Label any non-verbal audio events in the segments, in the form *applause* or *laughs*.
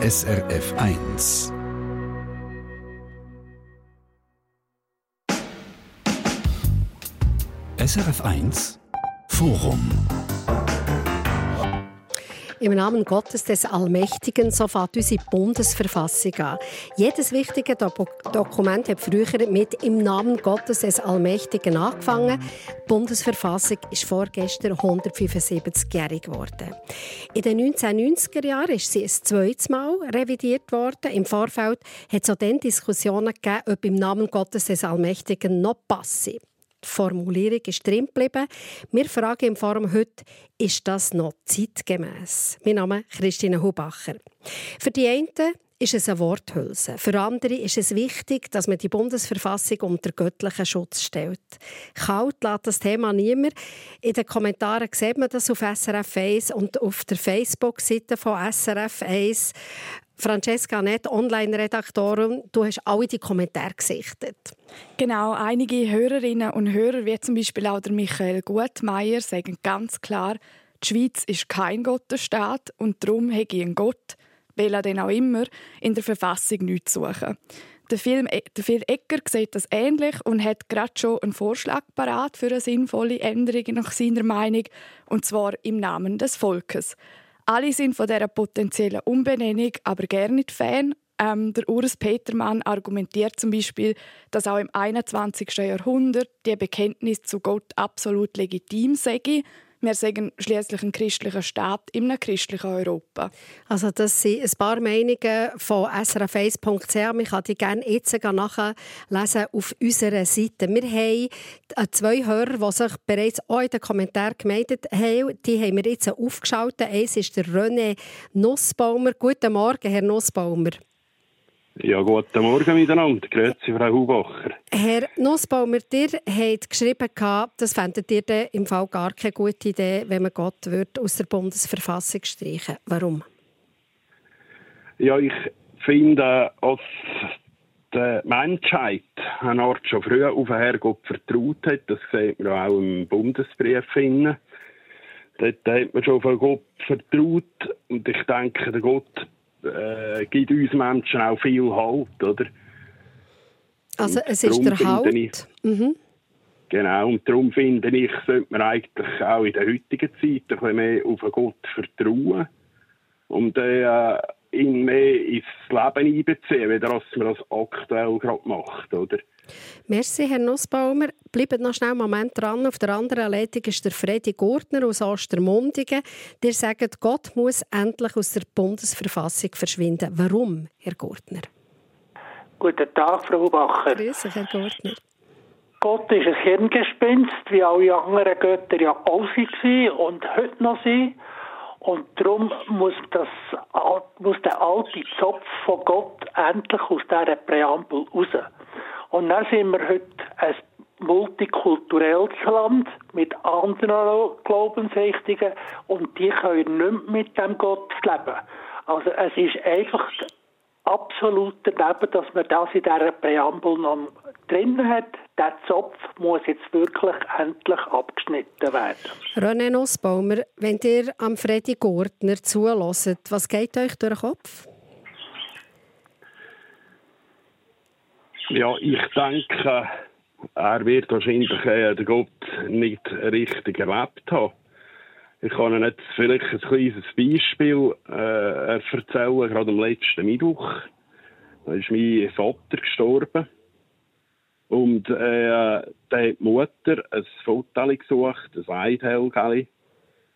SRF 1. SRF 1 Forum im Namen Gottes des Allmächtigen, so fängt unsere Bundesverfassung an. Jedes wichtige Do Dokument hat früher mit im Namen Gottes des Allmächtigen angefangen. Die Bundesverfassung ist vorgestern 175-jährig geworden. In den 1990er Jahren ist sie ein zweites Mal revidiert worden. Im Vorfeld hat es auch dann Diskussionen gegeben, ob im Namen Gottes des Allmächtigen noch passe. Die Formulierung ist drin geblieben. Wir fragen im Forum heute, ist das noch zeitgemäß? Mein Name ist Christine Hubacher. Für die einen ist es eine Worthülse. Für andere ist es wichtig, dass man die Bundesverfassung unter göttlichen Schutz stellt. Kalt lässt das Thema niemand. In den Kommentaren sieht man das auf SRF 1 und auf der Facebook-Seite von SRF 1 Francesca Nett, Online-Redaktorin, du hast alle die Kommentare gesichtet. Genau, einige Hörerinnen und Hörer, wie zum Beispiel auch der Michael Gutmeier, sagen ganz klar, die Schweiz ist kein Gottesstaat und darum hätte ein Gott, er denn auch immer, in der Verfassung nichts zu suchen. Der, Film, der Phil Ecker sieht das ähnlich und hat gerade schon einen Vorschlag parat für eine sinnvolle Änderung nach seiner Meinung, und zwar im Namen des Volkes. Alle sind von dieser potenziellen Umbenennung aber gerne nicht Fan. Ähm, der Urs Petermann argumentiert zum Beispiel, dass auch im 21. Jahrhundert die Bekenntnis zu Gott absolut legitim sei wir sagen schließlich ein christlicher Staat in einem christlichen Europa. Also das sind ein paar Meinungen von srf1.ch. Man kann die gerne jetzt nachlesen auf unserer Seite. Wir haben äh, zwei Hörer, die sich bereits auch in den Kommentaren gemeldet haben. Die haben wir jetzt aufgeschaltet. Eins ist der René Nussbaumer. Guten Morgen, Herr Nussbaumer. Ja, guten Morgen miteinander. Grüezi, Frau Hubacher. Herr Nussbaumer, ihr habt geschrieben, das fändet ihr im Fall gar keine gute Idee, wenn man Gott wird aus der Bundesverfassung streichen Warum? Ja, ich finde, als die Menschheit eine Art schon früh auf den Herrgott vertraut hat, das sieht man auch im Bundesbrief finden. Dort hat man schon auf Gott vertraut und ich denke, der Gott äh, gibt uns Menschen auch viel Halt, oder? Also es ist der Halt? Ich, mhm. Genau, und darum finde ich, sollte man eigentlich auch in der heutigen Zeit ein bisschen mehr auf Gott vertrauen und äh, ihn mehr ins Leben einbeziehen, wie das man das aktuell gerade macht, oder? Merci, Herr Nussbaumer. Bleibt noch schnell einen Moment dran. Auf der anderen Leitung ist der Freddy Gurtner aus Ostermundigen. Der sagt, Gott muss endlich aus der Bundesverfassung verschwinden. Warum, Herr Gurtner? Guten Tag, Frau Bacher. Grüß dich, Herr Gurtner. Gott ist ein Hirngespinst, wie alle anderen Götter ja auch waren und heute noch sind. Und darum muss, das, muss der alte Zopf von Gott endlich aus dieser Präambel raus. Und dann sind wir heute ein multikulturelles Land mit anderen Glaubensrichtungen und die können nicht mit dem Gott leben. Also es ist einfach absolut daneben, dass man das in dieser Präambel noch drin hat. Der Zopf muss jetzt wirklich endlich abgeschnitten werden. René Nussbaumer, wenn ihr am Freddy Gurtner zulässt, was geht euch durch den Kopf? Ja, ich denke, er wird wahrscheinlich äh, den Gott nicht richtig erlebt haben. Ich kann Ihnen jetzt vielleicht ein kleines Beispiel äh, erzählen, gerade am letzten Mittwoch. Da ist mein Vater gestorben. Und äh, da hat die Mutter ein Foto gesucht, ein Eidhelgeli.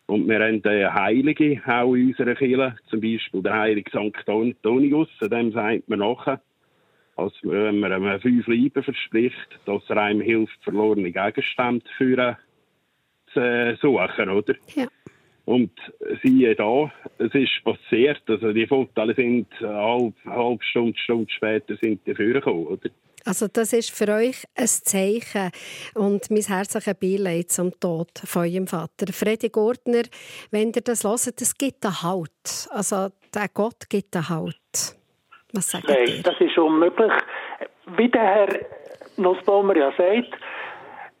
Und wir haben eine Heilige auch in unserer Kirche, zum Beispiel der Heilige St. Antonius, dem sagt man nachher, als wenn man einem fünf Lieben verspricht, dass er einem hilft, verlorene Gegenstände für zu suchen, oder? Ja. Und siehe da, es ist passiert, also die Fotos sind eine halbe, Stunde, Stunde später sind die vorgekommen, oder? Also das ist für euch ein Zeichen und mein herzliches Beileid zum Tod von eurem Vater. Freddy Gurtner, wenn ihr das hört, es gibt einen Halt. Also der Gott gibt einen Halt. Was sagt Nein, ihr? das ist unmöglich. Wie der Herr Nussbaumer ja sagt,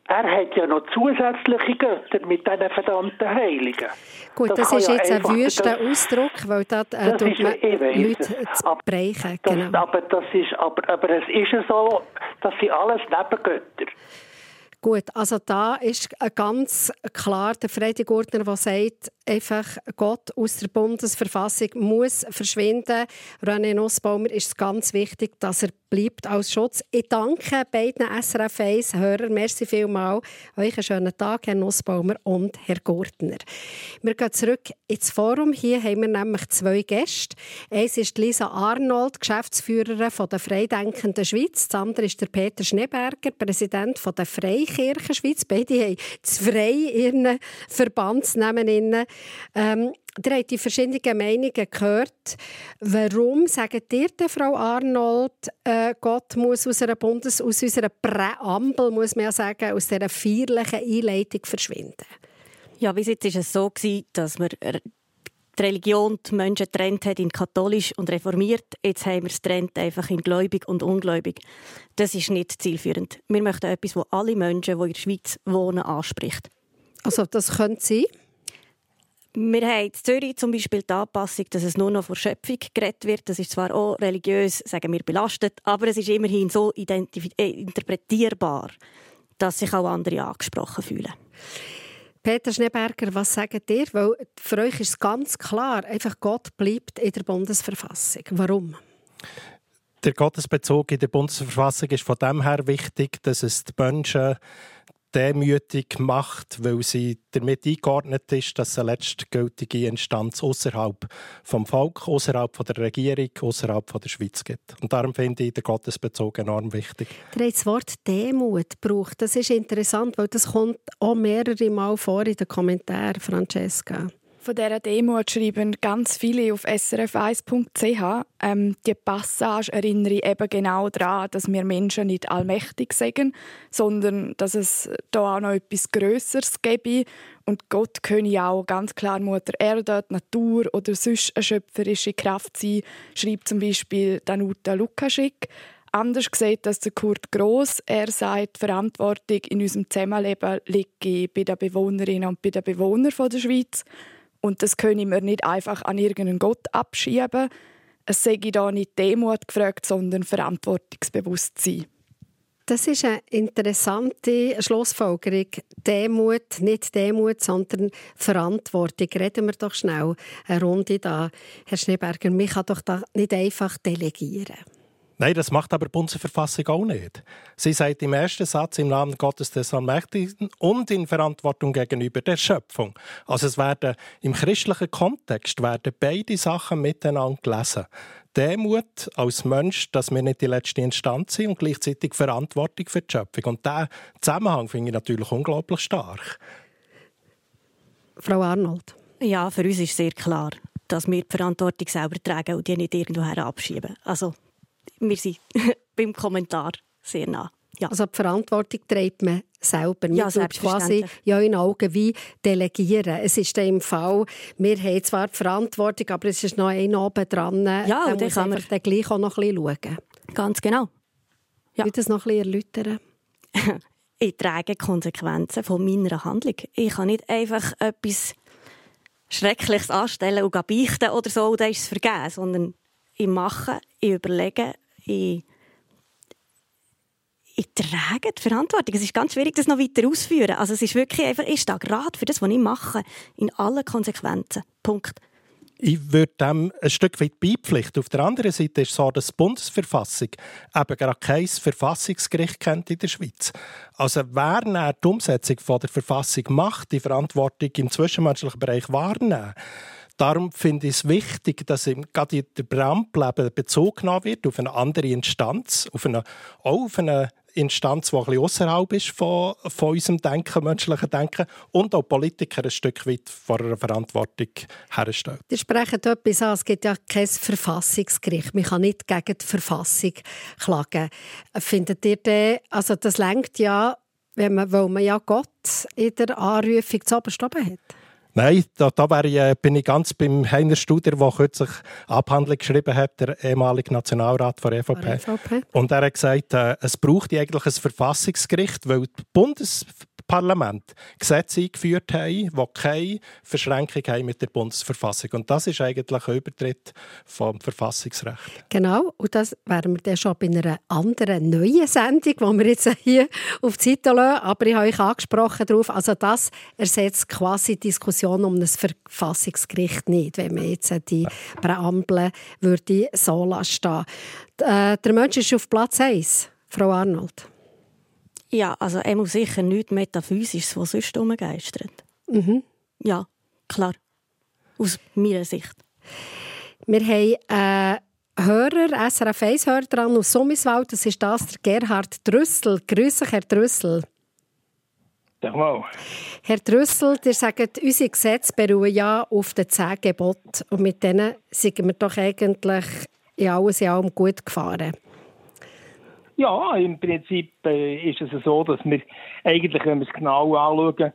er hat ja noch zusätzliche Götter mit diesen verdammten Heiligen. Gut, das, das ist ja jetzt ein wüster Ausdruck, weil da äh, tut man Leute zu brechen. Genau. aber, das ist, aber, aber es ist ja so, dass sie alles Nebengötter. Gut, also da ist ganz klar der Freddy Gurtner, der sagt, einfach Gott aus der Bundesverfassung muss verschwinden. René Nussbaumer ist es ganz wichtig, dass er bleibt als Schutz. Ich danke beiden SRF 1 Hörern. Merci vielmals. Euch einen schönen Tag, Herr Nussbaumer und Herr Gurtner. Wir gehen zurück ins Forum. Hier haben wir nämlich zwei Gäste. Eins ist Lisa Arnold, Geschäftsführerin von der Freidenkenden Schweiz. Das andere ist der Peter Schneeberger, Präsident von der Freikirche Schweiz. Beide haben das Frei in Verbandsnamen. Ähm, Ihr habt die verschiedenen Meinungen gehört. Warum sagt ihr denn, Frau Arnold, äh, Gott muss aus, einer Bundes-, aus unserer Präambel, muss man ja sagen, aus dieser feierlichen Einleitung verschwinden? Ja, bis jetzt war es so, dass man die Religion die Menschen getrennt hat in katholisch und reformiert. Jetzt haben wir es trennt einfach in gläubig und ungläubig. Das ist nicht zielführend. Wir möchten etwas, das alle Menschen, die in der Schweiz wohnen, anspricht. Also das könnte sein? Wir haben in Zürich zum Beispiel die Anpassung, dass es nur noch vor Schöpfung geredet wird. Das ist zwar auch religiös, sagen wir, belastet, aber es ist immerhin so äh, interpretierbar, dass sich auch andere angesprochen fühlen. Peter Schneeberger, was sagt ihr? Weil für euch ist es ganz klar, einfach Gott bleibt in der Bundesverfassung. Warum? Der Gottesbezug in der Bundesverfassung ist von dem her wichtig, dass es die Menschen demütig macht, weil sie damit eingeordnet ist, dass eine letztgültige Instanz außerhalb vom Volk, außerhalb der Regierung, außerhalb der Schweiz gibt. Und darum finde ich den Gottesbezug enorm wichtig. Der das Wort Demut gebraucht. Das ist interessant, weil das kommt auch mehrere Mal vor in den Kommentaren, Francesca. Von dieser Demo schreiben ganz viele auf srf1.ch. Ähm, die Passage erinnere eben genau daran, dass wir Menschen nicht allmächtig sind, sondern dass es da auch noch etwas Größeres gäbe. Und Gott könne auch ganz klar Mutter Erde, die Natur oder sonst eine schöpferische Kraft sein, schreibt zum Beispiel Danuta Lukaschik. Anders sieht das der Kurt Gross. Er sagt, Verantwortung in unserem Zusammenleben liegt bei den Bewohnerinnen und bei den Bewohnern der Schweiz. Und das können wir nicht einfach an irgendeinen Gott abschieben. Es sei da nicht Demut gefragt, sondern Verantwortungsbewusstsein. Das ist eine interessante Schlussfolgerung. Demut, nicht Demut, sondern Verantwortung. Reden wir doch schnell eine Runde da. Herr Schneeberger, mich kann doch da nicht einfach delegieren. Nein, das macht aber die Bundesverfassung auch nicht. Sie sagt im ersten Satz im Namen Gottes des Allmächtigen und in Verantwortung gegenüber der Schöpfung. Also es werden im christlichen Kontext werden beide Sachen miteinander gelesen. Demut als Mensch, dass wir nicht die letzte Instanz sind und gleichzeitig Verantwortung für die Schöpfung. Und diesen Zusammenhang finde ich natürlich unglaublich stark. Frau Arnold. Ja, für uns ist sehr klar, dass wir die Verantwortung selber tragen und die nicht irgendwoher abschieben. Also wir sind *laughs* beim Kommentar sehr nah. Ja. Also die Verantwortung trägt man selber. Man ja, quasi ja in Augen wie delegieren. Es ist im Fall, wir haben zwar die Verantwortung, aber es ist noch ein oben dran. Ja, und dann kann man dann gleich auch noch ein bisschen schauen. Ganz genau. Ja. Ich das noch ein bisschen erläutern? *laughs* ich trage Konsequenzen von meiner Handlung. Ich kann nicht einfach etwas Schreckliches anstellen und beichten oder so, und dann ist es vergeben, sondern ich mache, ich überlege, ich, ich trage die Verantwortung. Es ist ganz schwierig, das noch weiter auszuführen. Also es ist wirklich einfach, ich stehe gerade für das, was ich mache, in allen Konsequenzen. Punkt. Ich würde dem ein Stück weit beipflichten. Auf der anderen Seite ist es so, dass die Bundesverfassung eben gerade kein Verfassungsgericht kennt in der Schweiz. Also wer die Umsetzung der Verfassung macht, die Verantwortung im zwischenmenschlichen Bereich wahrnehmen, Darum finde ich es wichtig, dass im, gerade in der Präambel Bezug genommen wird auf eine andere Instanz, auf eine, auch auf eine Instanz, die ein außerhalb ist von, von unserem Denken, menschlichen Denken und auch Politiker ein Stück weit vor einer Verantwortung herstellen. Sie sprechen etwas an, es gibt ja kein Verfassungsgericht. Man kann nicht gegen die Verfassung klagen. Findet ihr das, also das lenkt ja, wenn man, weil man ja Gott in der Anrufung zu oben hat? Nein, da, da ich, äh, bin ich ganz beim Heiner Studer, der kürzlich Abhandlung geschrieben hat, der ehemalige Nationalrat von EVP. EVP. Und er hat gesagt, äh, es braucht eigentlich ein Verfassungsgericht, weil die Bundes Parlament Gesetze eingeführt haben, die keine Verschränkung haben mit der Bundesverfassung. Und das ist eigentlich ein Übertritt vom Verfassungsrecht. Genau, und das wären wir dann schon bei einer anderen neuen Sendung, die wir jetzt hier auf die Seite lassen. Aber ich habe euch angesprochen darauf, also das ersetzt quasi die Diskussion um das Verfassungsgericht nicht, wenn man jetzt die Präambel würde so lassen. Äh, der Mensch ist auf Platz 1, Frau Arnold. Ja, also er muss sicher nichts Metaphysisches, was sonst umgeistert. Mhm. Ja, klar. Aus meiner Sicht. Wir haben einen Hörer, SRF 1-Hörer dran aus Summiswald. Das ist das, der Gerhard Drüssel. Grüße, Herr Drüssel. Sag mal. Herr Drüssel, ihr sagt, unsere Gesetze beruhen ja auf den zehn Geboten. Und mit denen sind wir doch eigentlich in alles in allem gut gefahren. Ja, im Prinzip äh, ist es so, dass wir eigentlich, wenn wir es genau anschauen,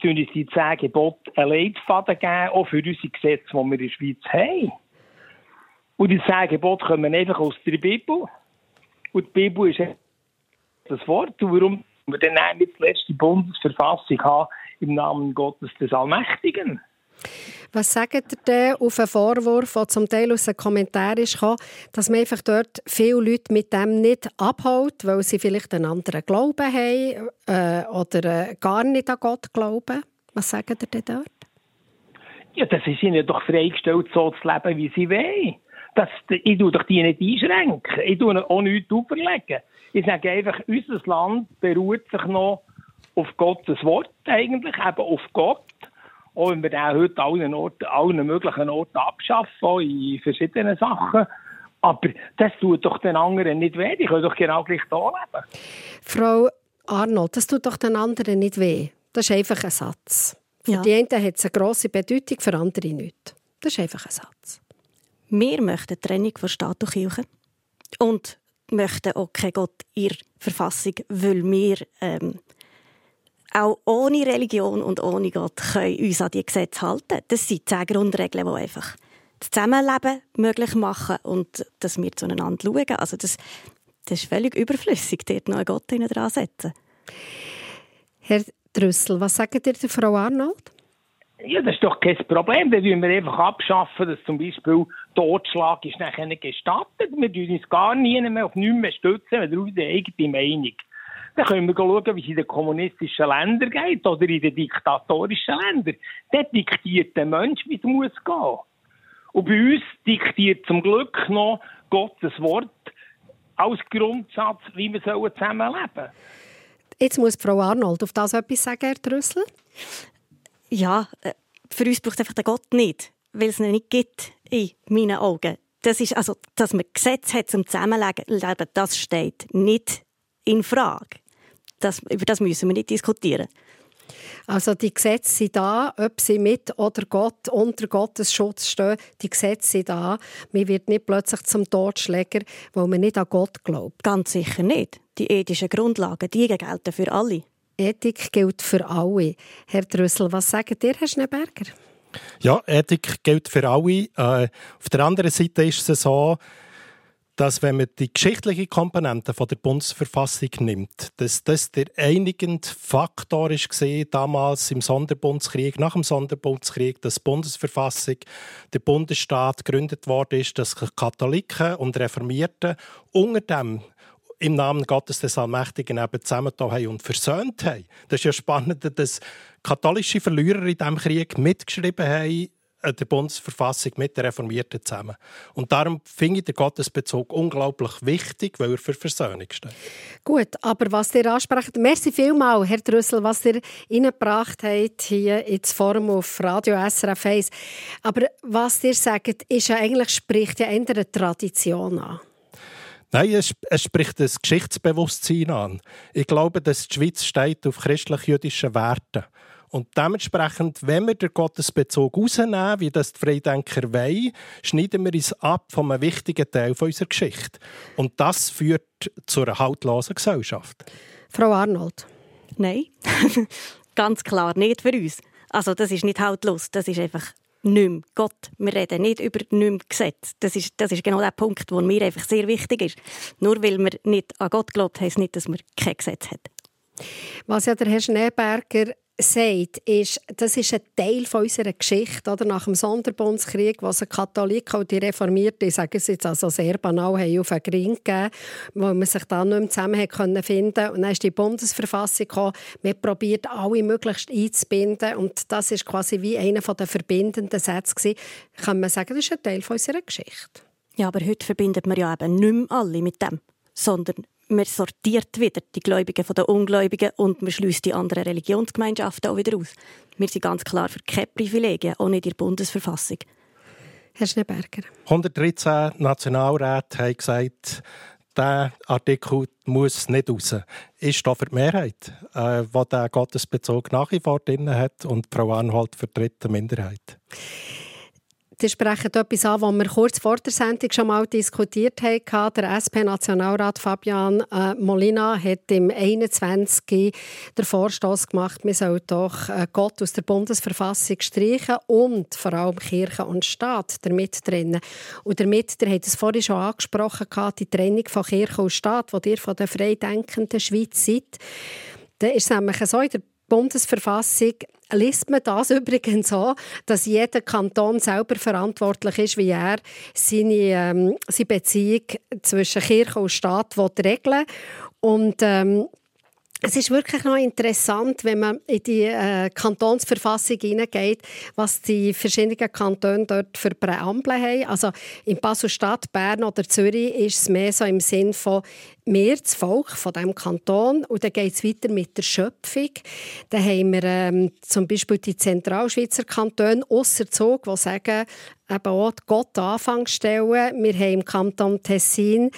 tun uns die zehn Gebote einen Leitfaden geben, auch für unsere Gesetze, die wir in der Schweiz haben. Und die zehn Gebote kommen einfach aus der Bibel. Und die Bibel ist das Wort. Und warum wir dann zuletzt die Bundesverfassung haben im Namen Gottes des Allmächtigen? Was sagt ihr denn auf einen Vorwurf, der zum Teil aus den Kommentaren kam, dass man einfach dort viele Leute mit dem nicht abholt, weil sie vielleicht einen anderen Glauben haben äh, oder äh, gar nicht an Gott glauben? Was sagt ihr denn dort? Ja, das ist ihnen doch freigestellt, so zu leben, wie sie wollen. Das, ich tue doch die nicht einschränken. Ich tue auch nichts auferlegen. Ich sage einfach, unser Land beruht sich noch auf Gottes Wort eigentlich, eben auf Gott. Auch wenn wir den heute allen, Orten, allen möglichen Orten abschaffen, in verschiedenen Sachen. Aber das tut doch den anderen nicht weh. Die können doch genau gleich da leben. Frau Arnold, das tut doch den anderen nicht weh. Das ist einfach ein Satz. Für ja. die einen hat es eine grosse Bedeutung, für andere nicht. Das ist einfach ein Satz. Wir möchten Trennung von Staat und Kirche. Und möchten auch keinen Gott in der Verfassung, weil wir ähm, auch ohne Religion und ohne Gott können uns an die Gesetze halten. Das sind zehn Grundregeln, die einfach das Zusammenleben möglich machen und dass wir zueinander schauen. Also das, das ist völlig überflüssig, dort noch einen Gott dran setzen. Herr Drüssel, was sagt ihr der Frau Arnold? Ja, das ist doch kein Problem. Dann würden wir einfach abschaffen, dass zum Beispiel Totschlag ist nachher nicht gestattet. Wir tun uns gar nie mehr auf nichts mehr stützen, wir haben unsere eigene Meinung. Dann können wir schauen, wie es in den kommunistischen Ländern geht oder in den diktatorischen Ländern. Dort diktiert der Mensch, wie es muss gehen. Und bei uns diktiert zum Glück noch Gottes Wort als Grundsatz, wie wir zusammenleben sollen. Jetzt muss Frau Arnold auf das etwas sagen, Herr Trüssel. Ja, äh, für uns braucht es einfach den Gott nicht, weil es ihn nicht gibt, in meinen Augen. Das ist also, dass man Gesetze hat zum Zusammenleben, das steht nicht in Frage das, über das müssen wir nicht diskutieren. Also die Gesetze sind da, ob sie mit oder Gott unter Gottes Schutz stehen, die Gesetze sind da. Man wird nicht plötzlich zum Totschläger, weil man nicht an Gott glaubt. Ganz sicher nicht. Die ethischen Grundlagen, die gelten für alle. Ethik gilt für alle. Herr Drüssel, was sagt ihr, Herr Schneeberger? Ja, Ethik gilt für alle. Äh, auf der anderen Seite ist es so, dass wenn man die geschichtliche Komponente von der Bundesverfassung nimmt, dass das der einigende Faktor ist damals im Sonderbundskrieg, nach dem Sonderbundskrieg, dass die Bundesverfassung, der Bundesstaat gegründet worden ist, dass Katholiken und Reformierten unter dem im Namen Gottes des Allmächtigen eben zusammengetan und versöhnt haben. Das ist ja spannend, dass katholische Verlierer in diesem Krieg mitgeschrieben haben, der Bundesverfassung mit den Reformierten zusammen. Und darum finde ich den Gottesbezug unglaublich wichtig, weil er für Versöhnung steht. Gut, aber was ihr ansprecht, merci vielmals, Herr Drüssel, was ihr reingebracht habt hier ins Forum auf Radio SRF 1. Aber was ihr sagt, ist ja eigentlich, spricht ja eine Tradition an. Nein, es, es spricht das Geschichtsbewusstsein an. Ich glaube, dass die Schweiz steht auf christlich-jüdischen Werten. Und dementsprechend, wenn wir den Gottesbezug rausnehmen, wie das die Freidenker wollen, schneiden wir uns ab von einem wichtigen Teil unserer Geschichte. Und das führt zu einer haltlosen Gesellschaft. Frau Arnold. Nein, *laughs* ganz klar nicht für uns. Also das ist nicht haltlos, das ist einfach nicht mehr Gott. Wir reden nicht über nicht mehr Gesetz. Das ist, das ist genau der Punkt, der mir einfach sehr wichtig ist. Nur weil wir nicht an Gott glaubt, heisst nicht, dass wir kein Gesetz haben. Was ja der Herr Schneeberger sagt, ist, das ist ein Teil von unserer Geschichte. Oder? Nach dem Sonderbundskrieg, was die Katholiken und die Reformierten, ich sage es jetzt also sehr banal, haben auf einen Gring gegeben, wo man sich dann nicht mehr zusammen können finden Und dann ist die Bundesverfassung gekommen. Man probiert alle möglichst einzubinden. Und das ist quasi wie einer der verbindenden Sätze gewesen. Kann man sagen, das ist ein Teil von unserer Geschichte. Ja, aber heute verbindet man ja eben nicht mehr alle mit dem, sondern man sortiert wieder die Gläubigen von den Ungläubigen und man schließt die anderen Religionsgemeinschaften auch wieder aus. Wir sind ganz klar für keine Privilegien, auch nicht in der Bundesverfassung. Herr Schneeberger. 113 Nationalräte haben gesagt, dieser Artikel muss nicht raus. Ist da für die Mehrheit, äh, die den Gottesbezug nach wie vor drin hat und Frau Arnhold vertritt die Minderheit? Sie sprechen etwas an, was wir kurz vor der Sendung schon mal diskutiert haben. Der SP-Nationalrat Fabian äh, Molina hat im 21. den Vorstoß gemacht, man soll doch äh, Gott aus der Bundesverfassung streichen und vor allem Kirche und Staat damit trennen. Und damit, der hat es vorhin schon angesprochen, die Trennung von Kirche und Staat, die ihr von der freidenkenden Schweiz seid. Da ist es nämlich so, in der Bundesverfassung liest man das *laughs* übrigens so, dass jeder Kanton selber verantwortlich ist, wie er seine, ähm, seine Beziehung zwischen Kirche und Staat regeln will. Und ähm, es ist wirklich noch interessant, wenn man in die äh, Kantonsverfassung hineingeht, was die verschiedenen Kantone dort für Präambel haben. Also in Basel-Stadt, Bern oder Zürich ist es mehr so im Sinn von wir, das Volk von diesem Kanton. Und dann geht es weiter mit der Schöpfung. Dann haben wir ähm, zum Beispiel die Zentralschweizer Kantone, ausser Zug, die sagen, eben auch Gott Anfang stellen. Wir haben im Kanton Tessin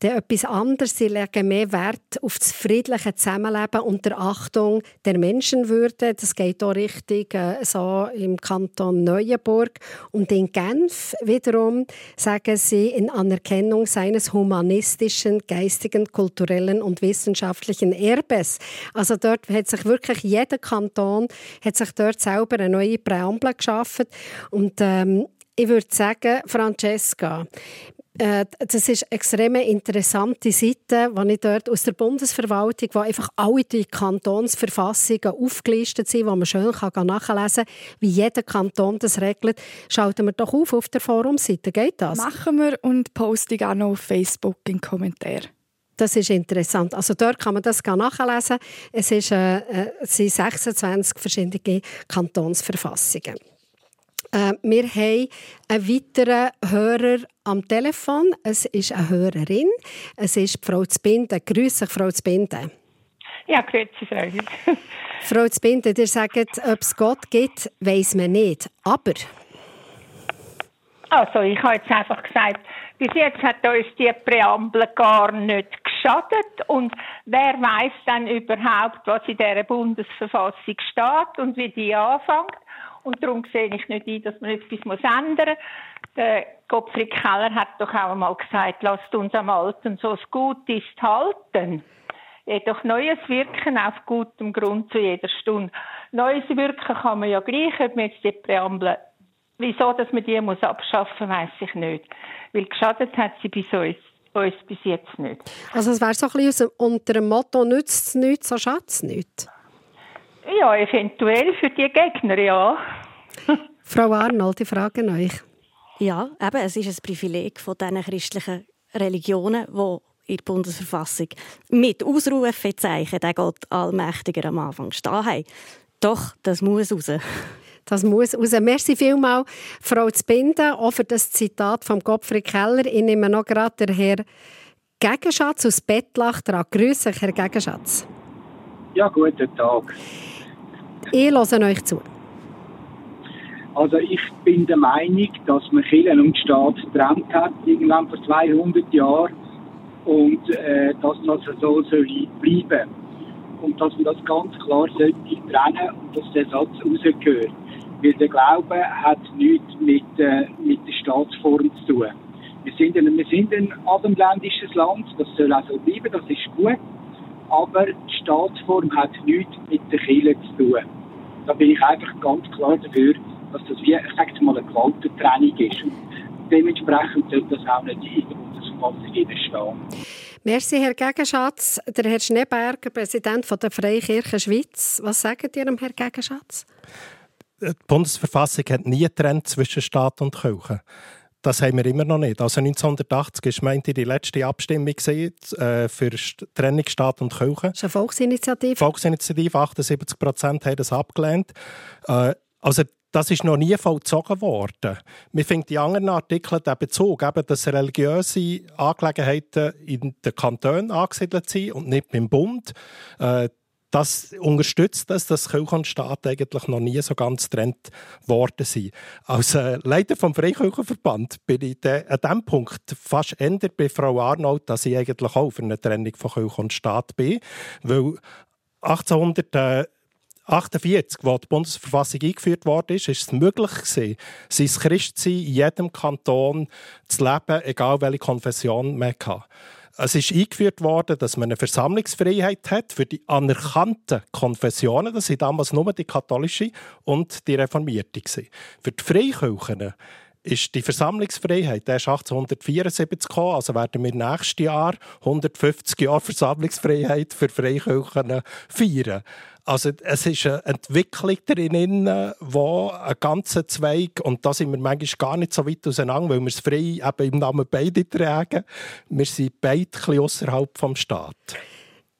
dann etwas anderes. Sie legen mehr Wert auf das friedliche Zusammenleben und der Achtung der Menschenwürde. Das geht auch richtig äh, so im Kanton Neuenburg. Und in Genf wiederum sagen sie in Anerkennung seines humanistischen, geistigen, kulturellen und wissenschaftlichen Erbes. Also dort hat sich wirklich jeder Kanton hat sich dort selber eine neue Präambel geschaffen und ähm, ich würde sagen, Francesca, äh, das ist eine extrem interessante Seite, die ich dort aus der Bundesverwaltung, wo einfach alle die Kantonsverfassungen aufgelistet sind, wo man schön nachlesen kann, wie jeder Kanton das regelt. Schalten wir doch auf auf der Forumseite. Geht das? Machen wir und posten auch noch auf Facebook in Kommentaren. Das ist interessant. Also dort kann man das nachlesen. Es, ist, äh, äh es sind 26 verschiedene Kantonsverfassungen. Äh, wir haben einen weiteren Hörer am Telefon. Es ist eine Hörerin. Es ist Frau Zbinden. Grüße Frau Zbinden. Ja, grüße Frau. *laughs* *laughs* Frau Zbinden, ihr sagt, ob es Gott gibt, weiß man nicht. Aber... Also, ich habe jetzt einfach gesagt, bis jetzt hat uns die Präambel gar nicht geschadet. Und wer weiß dann überhaupt, was in dieser Bundesverfassung steht und wie die anfängt? Und darum sehe ich nicht ein, dass man etwas ändern muss. Der Gottfried Keller hat doch auch einmal gesagt, lasst uns am Alten so es gut ist halten. Jedoch neues Wirken auf gutem Grund zu jeder Stunde. Neues Wirken kann man ja gleich, ob man jetzt die Präambel, wieso, dass man die muss abschaffen, weiß ich nicht. Weil geschadet hat sie bis uns, uns bis jetzt nicht. Also es wäre so ein bisschen unter dem Motto, nützt es nichts, so schadet es nichts. Ja, eventuell für die Gegner, ja. *laughs* Frau Arnold, ich frage euch. Ja, eben, es ist ein Privileg von diesen christlichen Religionen, die in der Bundesverfassung mit Ausrufezeichen der Gott Allmächtiger am Anfang stehen haben. Doch, das muss raus. Das muss raus. Merci vielmals, Frau Zbinden, auch für das Zitat von Gottfried Keller. Ich nehme noch gerade den Herr Gegenschatz aus Bettlach dran. Grüße, Herr Gegenschatz. Ja, guten Tag. Ich höre euch zu. Also ich bin der Meinung, dass man Kirchen und Staat getrennt hat, irgendwann vor 200 Jahren und äh, dass das so soll bleiben und dass man das ganz klar sollte trennen und dass der Satz rausgehört. Weil der Glaube hat nichts mit, äh, mit der Staatsform zu tun. Wir sind, ein, wir sind ein abendländisches Land, das soll auch so bleiben, das ist gut, aber die Staatsform hat nichts mit der Kirche zu tun. da bin ich einfach ganz klar dafür, dass das wie, ich sage mal, eine Gewaltentrennung ist. Und dementsprechend sollte das auch nicht in der Bundesverfassung stehen. Merci, Herr Gegenschatz. Der Herr Schneeberger, Präsident der Freien Kirche Schweiz. Was sagt ihr, Herr Gegenschatz? Die Bundesverfassung hat nie getrennt zwischen Staat und Kirche. Das haben wir immer noch nicht. Also 1980 war meinte die letzte Abstimmung äh, für Trennung Staat und Kirche. Das ist eine Volksinitiative. Volksinitiative, 78 Prozent haben das abgelehnt. Äh, also das ist noch nie vollzogen worden. Wir finden die anderen Artikel den Bezug, eben, dass religiöse Angelegenheiten in den Kantonen angesiedelt sind und nicht beim Bund. Äh, das unterstützt das, dass Kirche und Staat eigentlich noch nie so ganz getrennt worden sind. Als äh, Leiter vom Freikirchenverband bin ich an diesem Punkt fast ändert bei Frau Arnold, dass ich eigentlich auch für eine Trennung von Kirche und Staat bin, weil 1848, als die Bundesverfassung eingeführt wurde, ist, ist es möglich gewesen, sein Christsein in jedem Kanton zu leben, egal welche Konfession man hatte. Es ist eingeführt worden, dass man eine Versammlungsfreiheit hat für die anerkannten Konfessionen. Das sind damals nur die katholische und die reformierte. Für die Freikirchen ist die Versammlungsfreiheit erst 1874 gekommen, also werden wir nächstes Jahr 150 Jahre Versammlungsfreiheit für Freikirchen feiern. Also es ist eine Entwicklung drin, wo ein ganzer Zweig, und da sind wir manchmal gar nicht so weit auseinander, weil wir es frei eben im Namen beide tragen, wir sind beide ein außerhalb des Staates.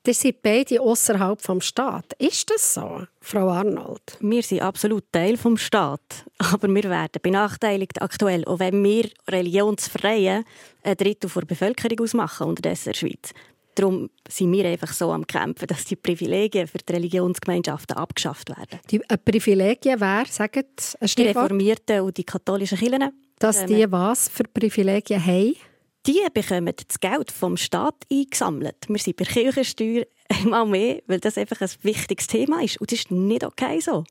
Ihr seid beide außerhalb vom Staat. Ist das so, Frau Arnold? Wir sind absolut Teil vom Staat, aber wir werden benachteiligt aktuell, auch wenn wir religionsfreie ein Drittel der Bevölkerung ausmachen unterdessen in der Schweiz. Darum sind wir einfach so am Kämpfen, dass die Privilegien für die Religionsgemeinschaften abgeschafft werden. Die äh, Privilegien wer? Sagt ein Die Reformierten und die katholischen Kirchen. Dass die was für Privilegien haben? Die bekommen das Geld vom Staat eingesammelt. Wir sind bei Kirchensteuer einmal mehr, weil das einfach ein wichtiges Thema ist. Und das ist nicht okay so.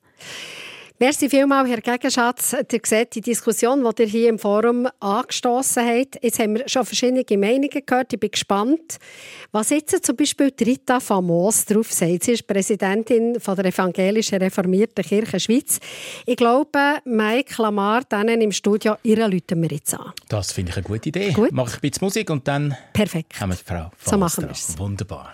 Merci vielmals, Herr Gegenschatz. Ihr seht die Diskussion, die ihr hier im Forum angestoßen habt. Jetzt haben wir schon verschiedene Meinungen gehört. Ich bin gespannt, was jetzt zum Beispiel Rita Famos darauf sagt. Sie ist Präsidentin von der Evangelischen Reformierten Kirche Schweiz. Ich glaube, Mike Lamar, denen im Studio, ihre Leute wir jetzt an. Das finde ich eine gute Idee. Gut. Mache ich ein bisschen Musik und dann Perfekt. kommen die Frau So machen wir es. Wunderbar.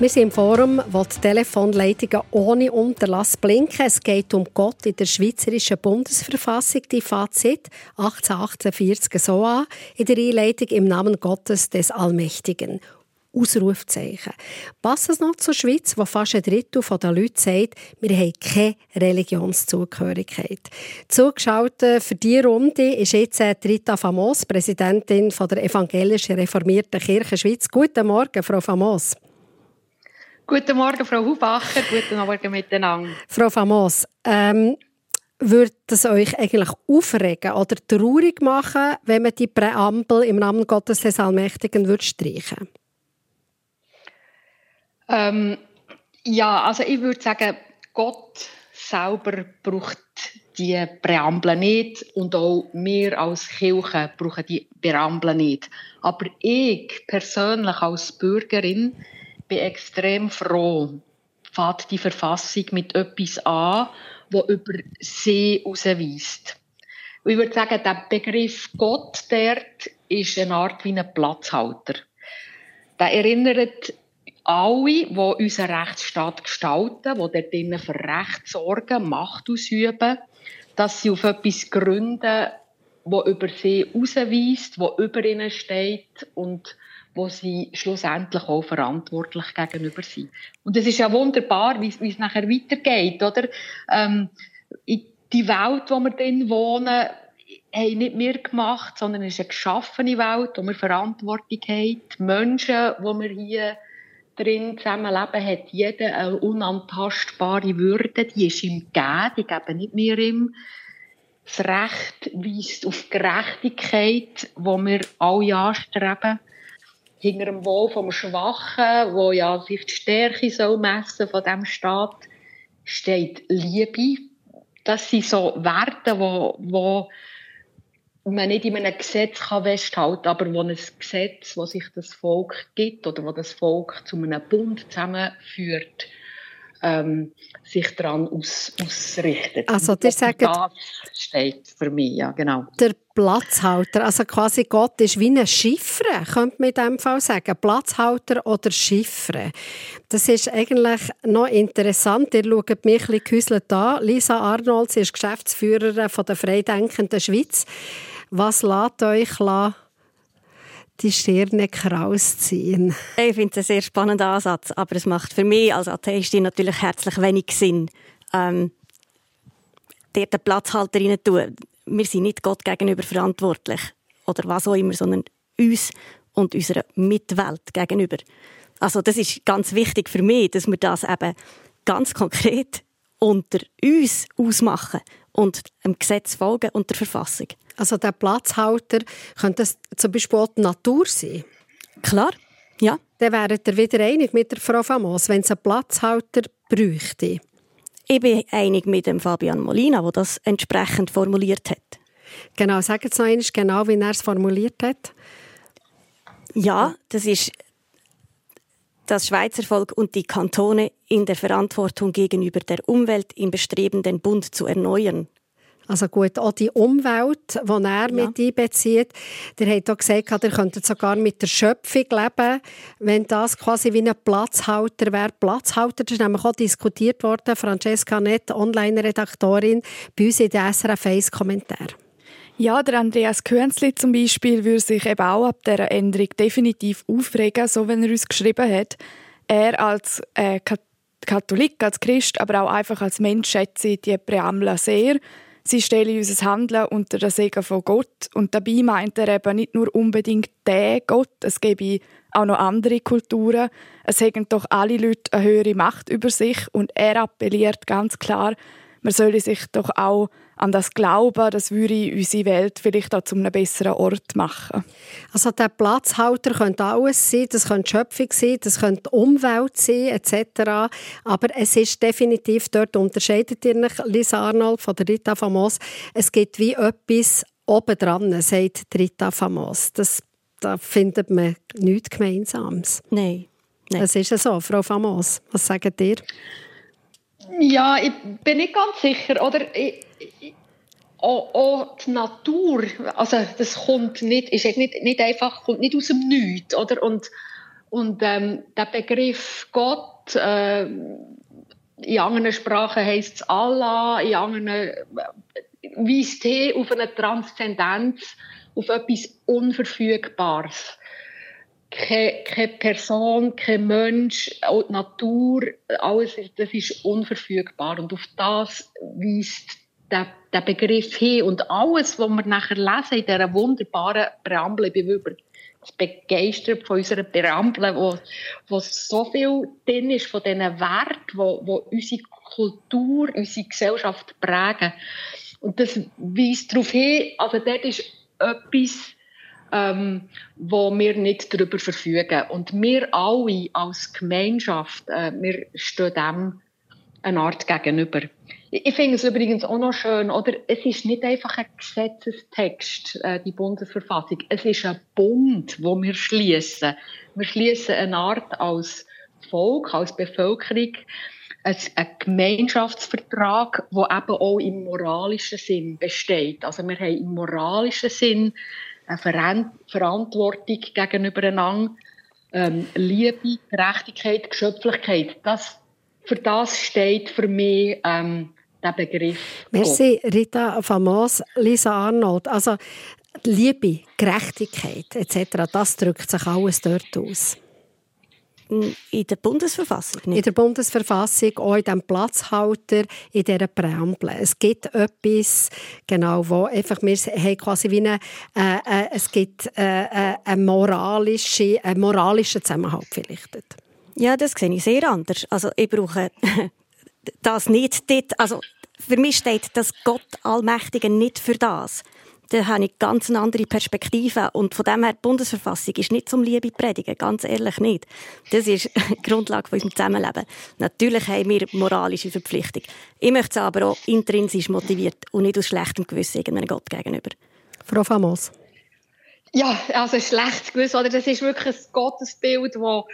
Wir sind im Forum, wo die Telefonleitungen ohne Unterlass blinken. Es geht um Gott in der Schweizerischen Bundesverfassung. Die seit 1848 so an, in der Einleitung im Namen Gottes des Allmächtigen. Ausrufzeichen. Passt es noch zur Schweiz, wo fast ein Drittel der Leute sagt, wir haben keine Religionszugehörigkeit. Zugeschaltet für diese Runde ist jetzt äh, Rita Famos, Präsidentin der Evangelischen Reformierten Kirche Schweiz. Guten Morgen, Frau Famos. Guten Morgen, Frau Hubacher. Guten Morgen miteinander. Frau Famos, ähm, würde es euch eigentlich aufregen oder traurig machen, wenn man die Präambel im Namen Gottes des Allmächtigen würde streichen Ähm, ja, also ich würde sagen, Gott selber braucht die Präambel nicht und auch wir als Kirche brauchen die Präambel nicht. Aber ich persönlich als Bürgerin bin extrem froh, fängt die Verfassung mit etwas an, wo über sie herausweist. Ich würde sagen, der Begriff Gott dort ist eine Art wie ein Platzhalter. Der erinnert alle, die unseren Rechtsstaat gestalten, die dort drinnen für Recht sorgen, Macht ausüben, dass sie auf etwas gründen, wo über sie herausweist, wo über ihnen steht und wo sie schlussendlich auch verantwortlich gegenüber sind. Und es ist ja wunderbar, wie es, nachher weitergeht, oder? Ähm, die Welt, wo wir drin wohnen, haben nicht wir gemacht, sondern es ist eine geschaffene Welt, wo wir Verantwortung haben. Die Menschen, die wir hier drin zusammenleben, hat jeder eine unantastbare Würde, die ist ihm gegeben, die geben nicht wir ihm. Das Recht weist auf Gerechtigkeit, wo wir alle anstreben. Hinter dem Wohl vom Schwachen, wo ja sich die Stärke soll messen von dem Staat, steht Liebe. Das sind so Werte, wo, wo man nicht in einem Gesetz kann festhalten kann, aber wo ein Gesetz, wo sich das Volk gibt oder wo das Volk zu einem Bund zusammenführt, ähm, sich daran aus, ausrichtet. Also, ihr sagt, das steht für mich, ja, genau. Der Platzhalter, also quasi Gott ist wie ein Chiffre, könnte man in diesem Fall sagen. Platzhalter oder Chiffre. Das ist eigentlich noch interessant. Ihr schaut mich ein bisschen an. Lisa Arnold, sie ist Geschäftsführerin von der Freidenkenden Schweiz. Was lässt euch die Stirne kraus ziehen? Ich finde es einen sehr spannenden Ansatz, aber es macht für mich als Atheistin natürlich herzlich wenig Sinn, ähm, dort einen Platzhalter rein tun. Wir sind nicht Gott gegenüber verantwortlich oder was auch immer, sondern uns und unserer Mitwelt gegenüber. Also das ist ganz wichtig für mich, dass wir das eben ganz konkret unter uns ausmachen und dem Gesetz folgen und der Verfassung. Also der Platzhalter könnte das zum Beispiel auch die Natur sein? Klar, ja. Dann wäret ihr wieder einig mit der Frau Famos, wenn es einen Platzhalter bräuchte. Ich bin einig mit dem Fabian Molina, der das entsprechend formuliert hat. Genau, sagen Sie noch einmal genau, wie er es formuliert hat. Ja, das ist das Schweizer Volk und die Kantone in der Verantwortung gegenüber der Umwelt im Bestreben, den Bund zu erneuern. Also gut, auch die Umwelt, die er ja. mit einbezieht. Der hat auch gesagt, ihr könntet sogar mit der Schöpfung leben, wenn das quasi wie ein Platzhalter wäre. Platzhalter, das ist nämlich auch diskutiert worden. Francesca Nett, Online-Redaktorin, bei uns in der SRF 1 Kommentar. Ja, der Andreas Künzli zum Beispiel würde sich eben auch ab dieser Änderung definitiv aufregen, so wenn er uns geschrieben hat. Er als äh, Katholik, als Christ, aber auch einfach als Mensch schätze die Präambel sehr. Sie stellen unser Handeln unter den Segen von Gott und dabei meint er eben nicht nur unbedingt den Gott, es gebe auch noch andere Kulturen. Es haben doch alle Leute eine höhere Macht über sich und er appelliert ganz klar, man solle sich doch auch an das glauben, das würde unsere Welt vielleicht auch zu einem besseren Ort machen. Also der Platzhalter könnte alles sein, das könnte Schöpfung sein, das könnte Umwelt sein, etc. Aber es ist definitiv, dort unterscheidet ihr nicht, Lisa Arnold von der Rita Famos, es gibt wie etwas obendran, sagt Rita Famos. Das, da findet man nichts Gemeinsames. Nein. Nein. Das ist so, Frau Famos. Was sagt ihr? Ja, ich bin nicht ganz sicher. Oder ich, ich, auch, auch, die Natur, also das kommt nicht, ist nicht, nicht einfach, kommt nicht aus dem Nichts, oder? Und, und ähm, der Begriff Gott, äh, in anderen Sprachen heisst es Allah, in anderen äh, weist auf eine Transzendenz, auf etwas Unverfügbares keine, keine Person, kein Mensch, auch die Natur, alles das ist unverfügbar. Und auf das weist der, der Begriff hin. Und alles, was wir nachher lesen in dieser wunderbaren Präambel, ich bin über begeistert von unserer Präambel, wo, wo so viel drin ist von diesen Werten, wo, wo unsere Kultur, unsere Gesellschaft prägen. Und das weist darauf hin, also dort ist etwas, ähm, wo wir nicht darüber verfügen. Und wir alle als Gemeinschaft, äh, wir stehen dem eine Art gegenüber. Ich finde es übrigens auch noch schön, oder? Es ist nicht einfach ein Gesetzestext, äh, die Bundesverfassung. Es ist ein Bund, wo wir schließen. Wir schließen eine Art als Volk, als Bevölkerung, ein, ein Gemeinschaftsvertrag, der eben auch im moralischen Sinn besteht. Also wir haben im moralischen Sinn eine Verantwortung gegenüber einander, ähm, Liebe, Gerechtigkeit, Geschöpflichkeit. Das, für das steht für mich ähm, der Begriff. Merci, Rita Famos, Lisa Arnold. Also Liebe, Gerechtigkeit etc., das drückt sich alles dort aus. In der Bundesverfassung nicht? In der Bundesverfassung, auch in diesem Platzhalter, in dieser Präambel. Es gibt etwas, genau, wo einfach, wir haben quasi wie eine, äh, äh, es gibt äh, äh, eine moralische, einen moralischen Zusammenhalt vielleicht. Ja, das sehe ich sehr anders. Also ich brauche *laughs* das nicht dort, also für mich steht das Gott Allmächtige nicht für das da habe ich ganz eine andere Perspektive. Und von dem her, die Bundesverfassung ist nicht zum Liebe predigen, ganz ehrlich nicht. Das ist *laughs* die Grundlage von unserem Zusammenleben. Natürlich haben wir moralische Verpflichtung. Ich möchte es aber auch intrinsisch motiviert und nicht aus schlechtem Gewissen irgendeinem Gott gegenüber. Frau Famos. Ja, also schlechtes Gewissen, oder? Das ist wirklich ein Gottesbild, das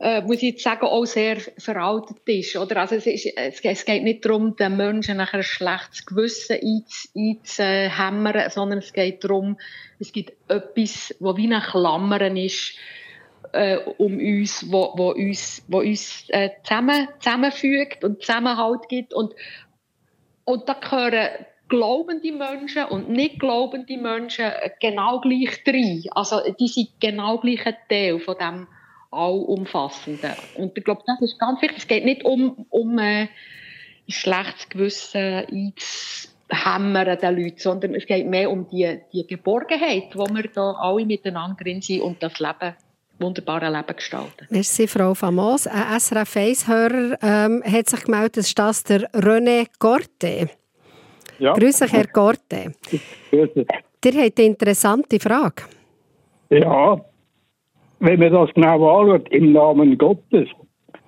äh, muss ich jetzt sagen, auch sehr veraltet ist. Oder? Also es, ist, es, geht nicht darum, den Menschen nachher ein schlechtes Gewissen einzuhämmern, sondern es geht darum, es gibt etwas, das wie eine Klammern ist, äh, um uns, wo, wo uns, wo uns äh, zusammen, zusammenfügt und Zusammenhalt gibt. Und, und da gehören glaubende Menschen und nicht glaubende Menschen genau gleich rein. Also die sind genau gleich ein Teil von dem allumfassenden. Und ich glaube, das ist ganz wichtig. Es geht nicht um, um äh, schlechtes Gewissen einzuhämmern den Leuten, sondern es geht mehr um die, die Geborgenheit, wo wir da alle miteinander drin sind und das Leben wunderbare Leben gestalten. Merci, Frau Famos. Ein SRF 1-Hörer ähm, hat sich gemeldet, das ist das der René Gorte. Ja. Grüße, Herr Gorte. Grüße. Ihr habt eine interessante Frage. Ja, wenn man das genau anschaut, im Namen Gottes,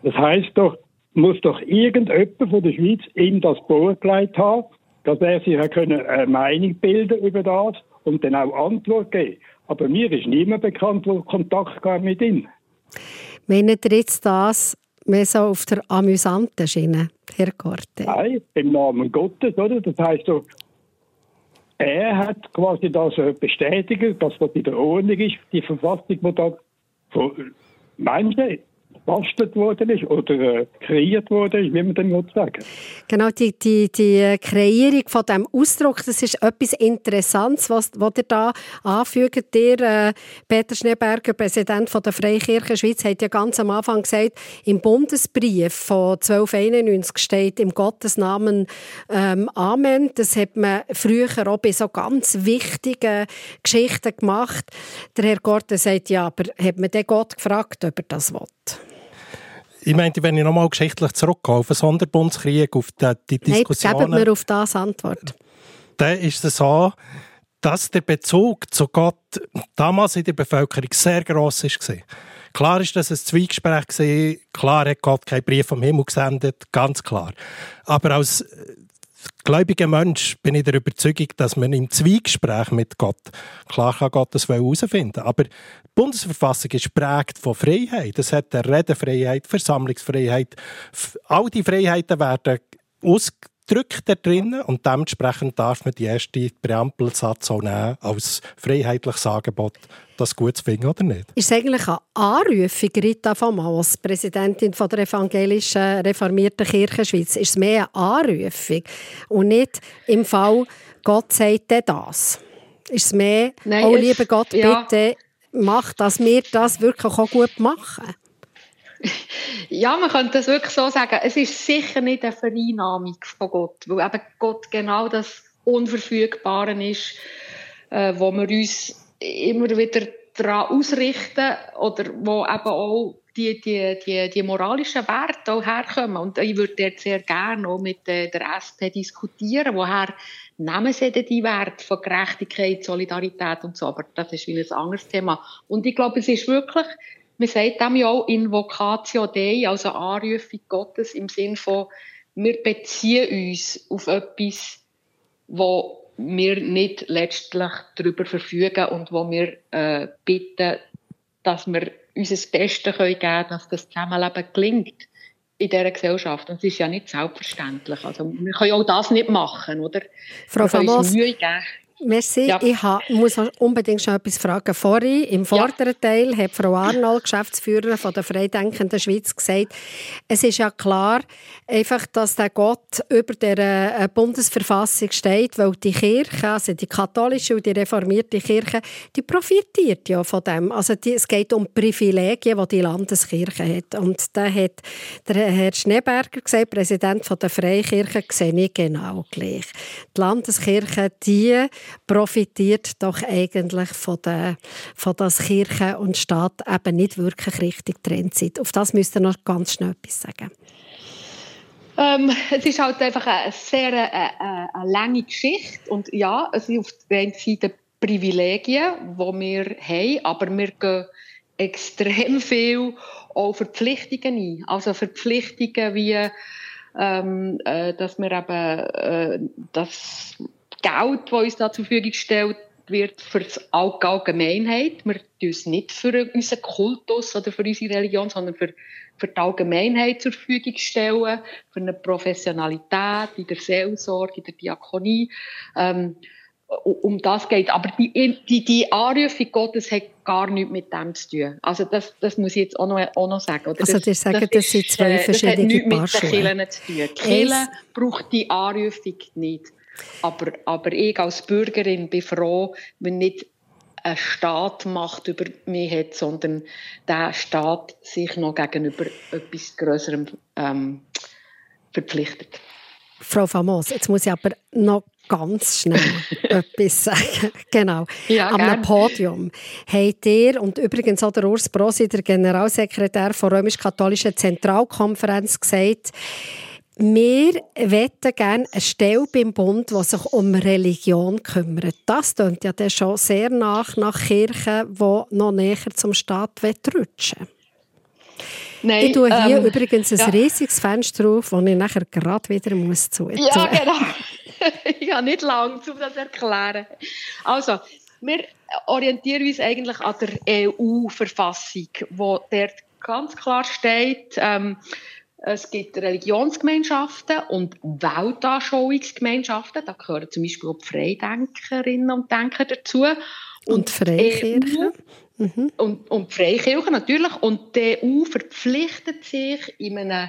das heißt doch, muss doch irgendjemand von der Schweiz ihm das vorgelegt haben, dass er sich eine Meinung bilden über das und dann auch Antwort geben. Aber mir ist niemand bekannt, der Kontakt gab mit ihm. Meint ihr jetzt das mehr so auf der amüsanten Schiene, Herr Korte? Nein, im Namen Gottes, oder? Das heißt doch, er hat quasi das bestätigt, dass das in der Ordnung ist, die Verfassung, die da von Menschen bastelt worden ist oder äh, kreiert worden ist, wie man dann sagen Genau, die, die, die Kreierung von diesem Ausdruck, das ist etwas Interessantes, was, was ihr da anfügt. Ihr, äh, Peter Schneeberger, Präsident der Freikirche Schweiz, hat ja ganz am Anfang gesagt, im Bundesbrief von 1291 steht im Gottesnamen ähm, Amen. Das hat man früher auch bei so ganz wichtigen Geschichten gemacht. Der Herr Gorte sagt, ja, aber hat man den Gott gefragt, ob er das will? Ich meinte, wenn ich nochmal geschichtlich zurückgehe auf den Sonderbundskrieg, auf die, die Diskussionen... Nein, geben wir auf das Antwort. Dann ist es so, dass der Bezug zu Gott damals in der Bevölkerung sehr gross war. Klar ist das ein Zweigespräch klar hat Gott keinen Brief vom Himmel gesendet, ganz klar. Aber als gläubiger Mensch bin ich der Überzeugung, dass man im Zweigespräch mit Gott, klar kann Gott das herausfinden aber die Bundesverfassung ist prägt von Freiheit. Es hat Redefreiheit, Versammlungsfreiheit. All die Freiheiten werden ausgedrückt da drinnen und dementsprechend darf man die erste Präampelsatz auch nehmen als freiheitliches Angebot das gut zu finden oder nicht? Ist es eigentlich eine Anrufung, Rita von als Präsidentin von der evangelischen reformierten Kirche Schweiz? Ist es mehr eine Anrufung und nicht im Fall, Gott sagt das? Ist es mehr, oh lieber Gott, ja. bitte mach, dass wir das wirklich auch gut machen? Ja, man könnte das wirklich so sagen. Es ist sicher nicht eine Vereinnahmung von Gott, weil eben Gott genau das Unverfügbare ist, äh, wo wir uns immer wieder daran ausrichten oder wo eben auch die, die, die, die moralischen Werte auch herkommen. Und ich würde dort sehr gerne auch mit der SP diskutieren, woher nehmen sie denn die Werte von Gerechtigkeit, Solidarität und so. Aber das ist wieder ein anderes Thema. Und ich glaube, es ist wirklich, man sagt dem ja auch Invocatio Dei, also Anrufung Gottes im Sinn von, wir beziehen uns auf etwas, wo wir nicht letztlich darüber verfügen und wo wir äh, bitten, dass wir unser Bestes geben können, dass das Zusammenleben gelingt in dieser Gesellschaft. Und es ist ja nicht selbstverständlich. Also, wir können auch das nicht machen, oder? Frau uns Mühe geben. Merci. Ja. Ich muss unbedingt schon etwas fragen. Vorhin, im vorderen ja. Teil, hat Frau Arnold, Geschäftsführerin von der Freidenkenden Schweiz, gesagt, es ist ja klar, einfach, dass der Gott über der äh, Bundesverfassung steht, weil die Kirche, also die katholische und die reformierte Kirche, die profitiert ja von dem. Also die, es geht um Privilegien, die die Landeskirche hat. Und da hat der Herr Schneeberger gesagt, Präsident von der Freikirche, sehe ich genau gleich. Die Landeskirche, die profitiert doch eigentlich von, der, von dass Kirche und Staat eben nicht wirklich richtig getrennt sind. Auf das müsst ihr noch ganz schnell etwas sagen. Ähm, es ist halt einfach eine sehr eine, äh, äh, eine lange Geschichte und ja, es sind auf der einen Seite Privilegien, die wir haben, aber wir gehen extrem viel auch Verpflichtungen ein. Also Verpflichtungen wie, ähm, äh, dass wir eben äh, das Geld, das uns da zur Verfügung gestellt wird, für die Allgemeinheit. Wir tun es nicht für unseren Kultus oder für unsere Religion, sondern für, für die Allgemeinheit zur Verfügung stellen, für eine Professionalität in der Seelsorge, in der Diakonie. Ähm, um das geht. Aber die, die, die Anrufung Gottes hat gar nichts mit dem zu tun. Also das, das muss ich jetzt auch noch, auch noch sagen. Oder also das, die sagen, das, das sind zwei verschiedene Das hat nichts mit den Kirchen zu tun. Die Kirche braucht die Anrufung nicht. Aber, aber ich als Bürgerin bin froh, wenn nicht ein Staat Macht über mich hat, sondern der Staat sich noch gegenüber etwas Größerem ähm, verpflichtet. Frau Famos, jetzt muss ich aber noch ganz schnell *laughs* etwas sagen. *laughs* Genau. Ja, Am gern. Podium habt ihr, und übrigens auch der Urs Brosi, der Generalsekretär der römisch-katholischen Zentralkonferenz, gesagt, wir möchten gerne eine Stelle beim Bund, die sich um Religion kümmert. Das klingt ja dann schon sehr nach, nach Kirchen, die noch näher zum Staat rutschen Nein, ich tue hier ähm, übrigens ein ja. riesiges Fenster auf, das ich nachher gerade wieder muss zu Ja, genau. *laughs* ich habe nicht lange, um das zu erklären. Also, wir orientieren uns eigentlich an der EU-Verfassung, wo dort ganz klar steht, ähm, es gibt Religionsgemeinschaften und Weltanschauungsgemeinschaften. Da gehören zum Beispiel auch die Freidenkerinnen und Denker dazu. Und Freikirche. Mhm. Und, und Freikirche natürlich. Und die EU verpflichtet sich in einem,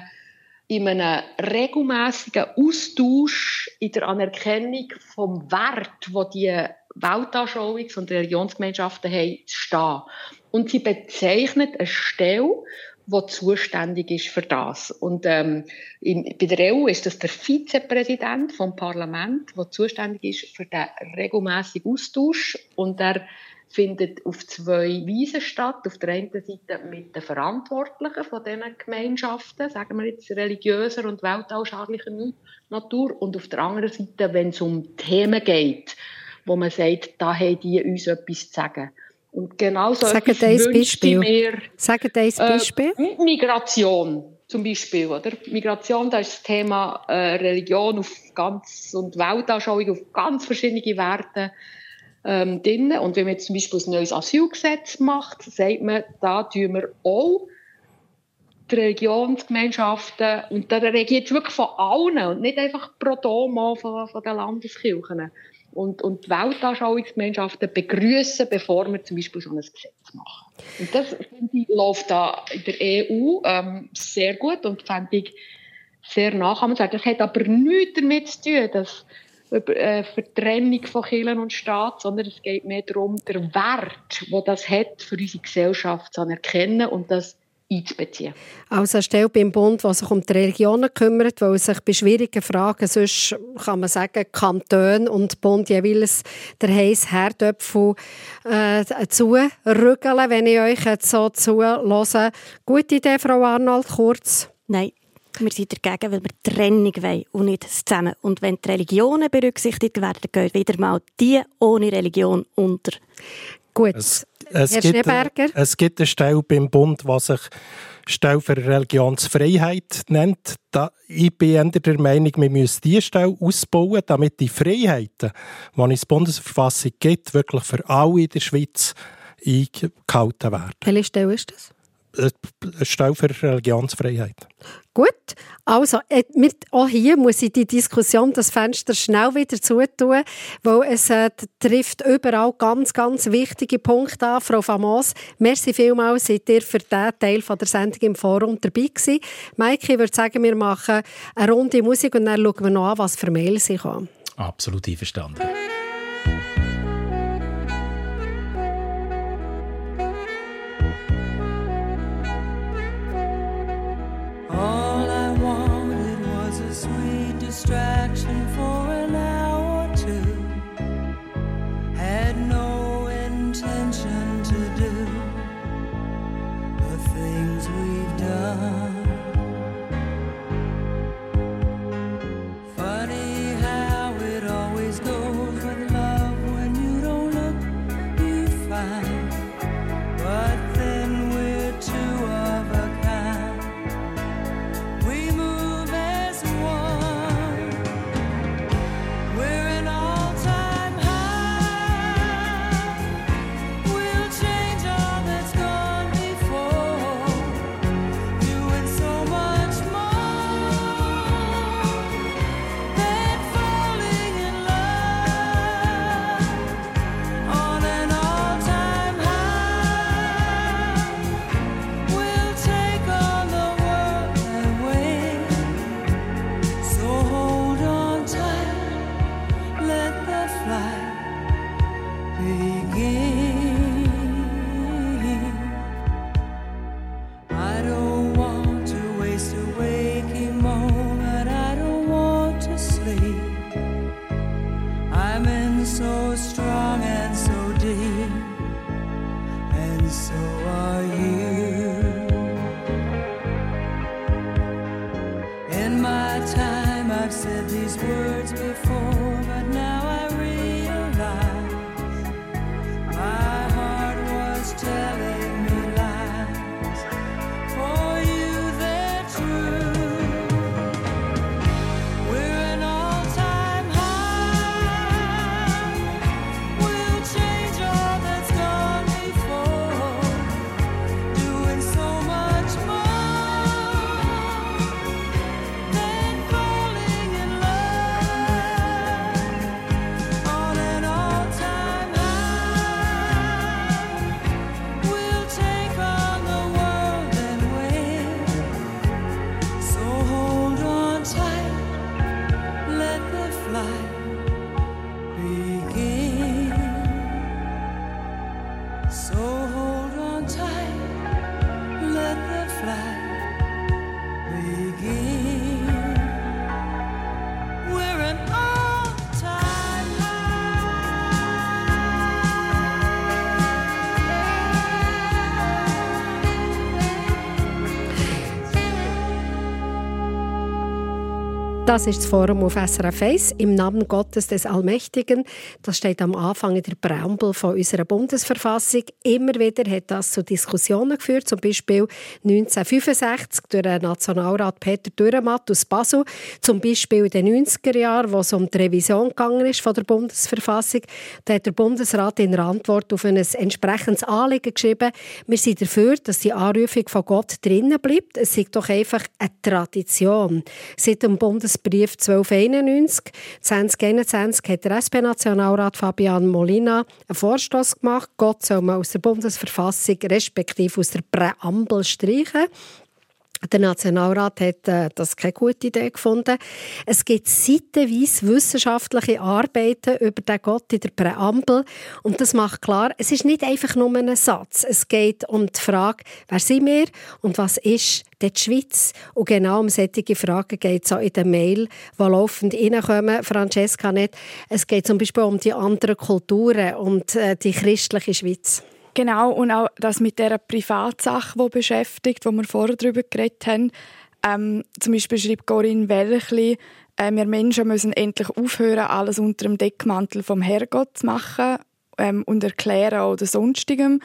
in einem regelmäßigen Austausch in der Anerkennung vom Wert, wo die Weltanschauungs- und Religionsgemeinschaften haben, zu stehen. Und sie bezeichnet eine Stelle, die zuständig ist für das. Und ähm, in, bei der EU ist das der Vizepräsident vom Parlament, der zuständig ist für den regelmäßigen Austausch. Und er findet auf zwei Weisen statt. Auf der einen Seite mit den Verantwortlichen von diesen Gemeinschaften, sagen wir jetzt religiöser und weltanschaulicher Natur. Und auf der anderen Seite, wenn es um Themen geht, wo man sagt, da haben die uns etwas zu sagen. Und genau so Sagen ein Beispiel. Mir, Sagen ein Beispiel. Äh, Migration zum Beispiel, oder? Migration, da ist das Thema äh, Religion auf ganz und Weltanschauung auf ganz verschiedene Werte ähm, drin. Und wenn man jetzt zum Beispiel ein neues Asylgesetz macht, sagt man, da tun wir auch die Religionsgemeinschaften, und da reagiert es wirklich von allen und nicht einfach pro Domo von, von den Landeskirchen und, und Weltanschauungsgemeinschaften begrüßen, bevor wir zum Beispiel so ein Gesetz machen. Und das, finde ich, läuft da in der EU ähm, sehr gut und fände ich sehr nachahmenswert. Das hat aber nichts damit zu tun, dass über äh, Vertrennung von Kirchen und Staat, sondern es geht mehr darum, den Wert, wo das hat, für unsere Gesellschaft zu anerkennen und das einzubeziehen. Also eine Stelle beim Bund, die sich um die Religionen kümmert, weil sich bei schwierigen Fragen, sonst kann man sagen, Kanton und Bund jeweils der heiße Herdöpfel äh, zurügeln, wenn ich euch jetzt so zuhöre. Gute Idee, Frau Arnold, kurz? Nein. Wir sind dagegen, weil wir Trennung wollen und nicht das zusammen. Und wenn die Religionen berücksichtigt werden, dann gehen wieder mal die ohne Religion unter. Gut. Es, es, gibt, es gibt eine Stelle beim Bund, die sich Stelle für Religionsfreiheit nennt. Da, ich bin der Meinung, wir müssen diese Stelle ausbauen, damit die Freiheiten, die es die Bundesverfassung gibt, wirklich für alle in der Schweiz eingehalten werden. Welche Stelle ist das? Eine Stelle für Religionsfreiheit. Gut, also äh, auch hier muss ich die Diskussion, das Fenster schnell wieder zutun, weil es äh, trifft überall ganz, ganz wichtige Punkte an. Frau Famos, merci vielmals, seid ihr für diesen Teil von der Sendung im Forum dabei gewesen. Maike, ich würde sagen, wir machen eine Runde Musik und dann schauen wir noch an, was für Mails ich habe. Absolut einverstanden. stride. Das ist das Forum auf SRF 1 im Namen Gottes des Allmächtigen. Das steht am Anfang in der Präambel von unserer Bundesverfassung. Immer wieder hat das zu Diskussionen geführt, zum Beispiel 1965 durch den Nationalrat Peter Dürrematt aus Basel, zum Beispiel in den 90er Jahren, wo es um die Revision gegangen ist von der Bundesverfassung. Da hat der Bundesrat in der Antwort auf ein entsprechendes Anliegen geschrieben, wir sind dafür, dass die Anrufung von Gott drinnen bleibt. Es ist doch einfach eine Tradition. Seit dem Bundesbrief 1291 2021 hat der SP-Nationalrat Fabian Molina einen Vorstoß gemacht, Gott soll man aus der Bundesverfassung respektive aus der Präambel streichen. Der Nationalrat hat äh, das keine gute Idee gefunden. Es gibt seitenweise wissenschaftliche Arbeiten über den Gott in der Präambel. Und das macht klar, es ist nicht einfach nur ein Satz. Es geht um die Frage, wer sind wir und was ist die Schweiz? Und genau um solche Fragen geht es auch in der Mail, die laufend reinkommen. Francesca nicht. Es geht zum Beispiel um die anderen Kulturen und äh, die christliche Schweiz. Genau, und auch das mit dieser Privatsache, die beschäftigt, wo wir vorher darüber geredet haben. Ähm, zum Beispiel schreibt Corinne Welchli, äh, wir Menschen müssen endlich aufhören, alles unter dem Deckmantel vom Herrgott zu machen ähm, und erklären oder sonstigem.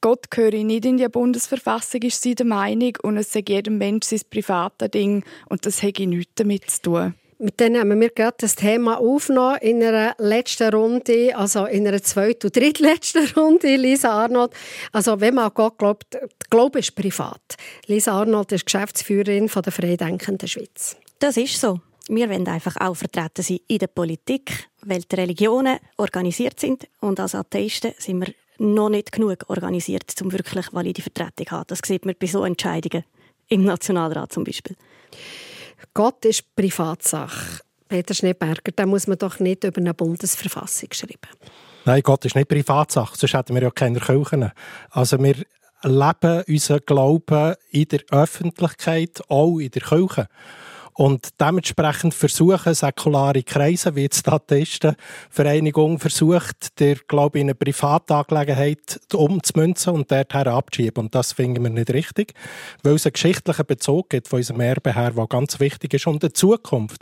Gott gehöre nicht in die Bundesverfassung, ist sie der Meinung, und es sei jedem Mensch sein privates Ding und das hätte nichts damit zu tun. Mit denen haben wir gerade das Thema aufgenommen in einer letzten Runde, also in einer zweiten und drittletzten *laughs* Runde, Lisa Arnold. Also wenn man an Gott glaubt, Glaube ist privat. Lisa Arnold ist Geschäftsführerin von der Freidenkenden Schweiz. Das ist so. Wir wollen einfach auch vertreten sein in der Politik, weil die Religionen organisiert sind und als Atheisten sind wir noch nicht genug organisiert, um wirklich valide Vertretung zu haben. Das sieht man bei so Entscheidungen im Nationalrat zum Beispiel. Gott ist Privatsache. Peter Schneeberger, da muss man doch nicht über eine Bundesverfassung schreiben. Nein, Gott ist nicht Privatsache, sonst hätten wir ja keine Kirchen. Also wir leben unseren Glauben in der Öffentlichkeit, auch in der Kirche. Und dementsprechend versuchen säkulare Kreise, wie jetzt die Atheistenvereinigung versucht, der Glaube in eine Privatangelegenheit umzumünzen und dorthin abzuschieben. Und das finden wir nicht richtig, weil es einen geschichtlichen Bezug gibt von unserem Erbe her, der ganz wichtig ist und eine Zukunft,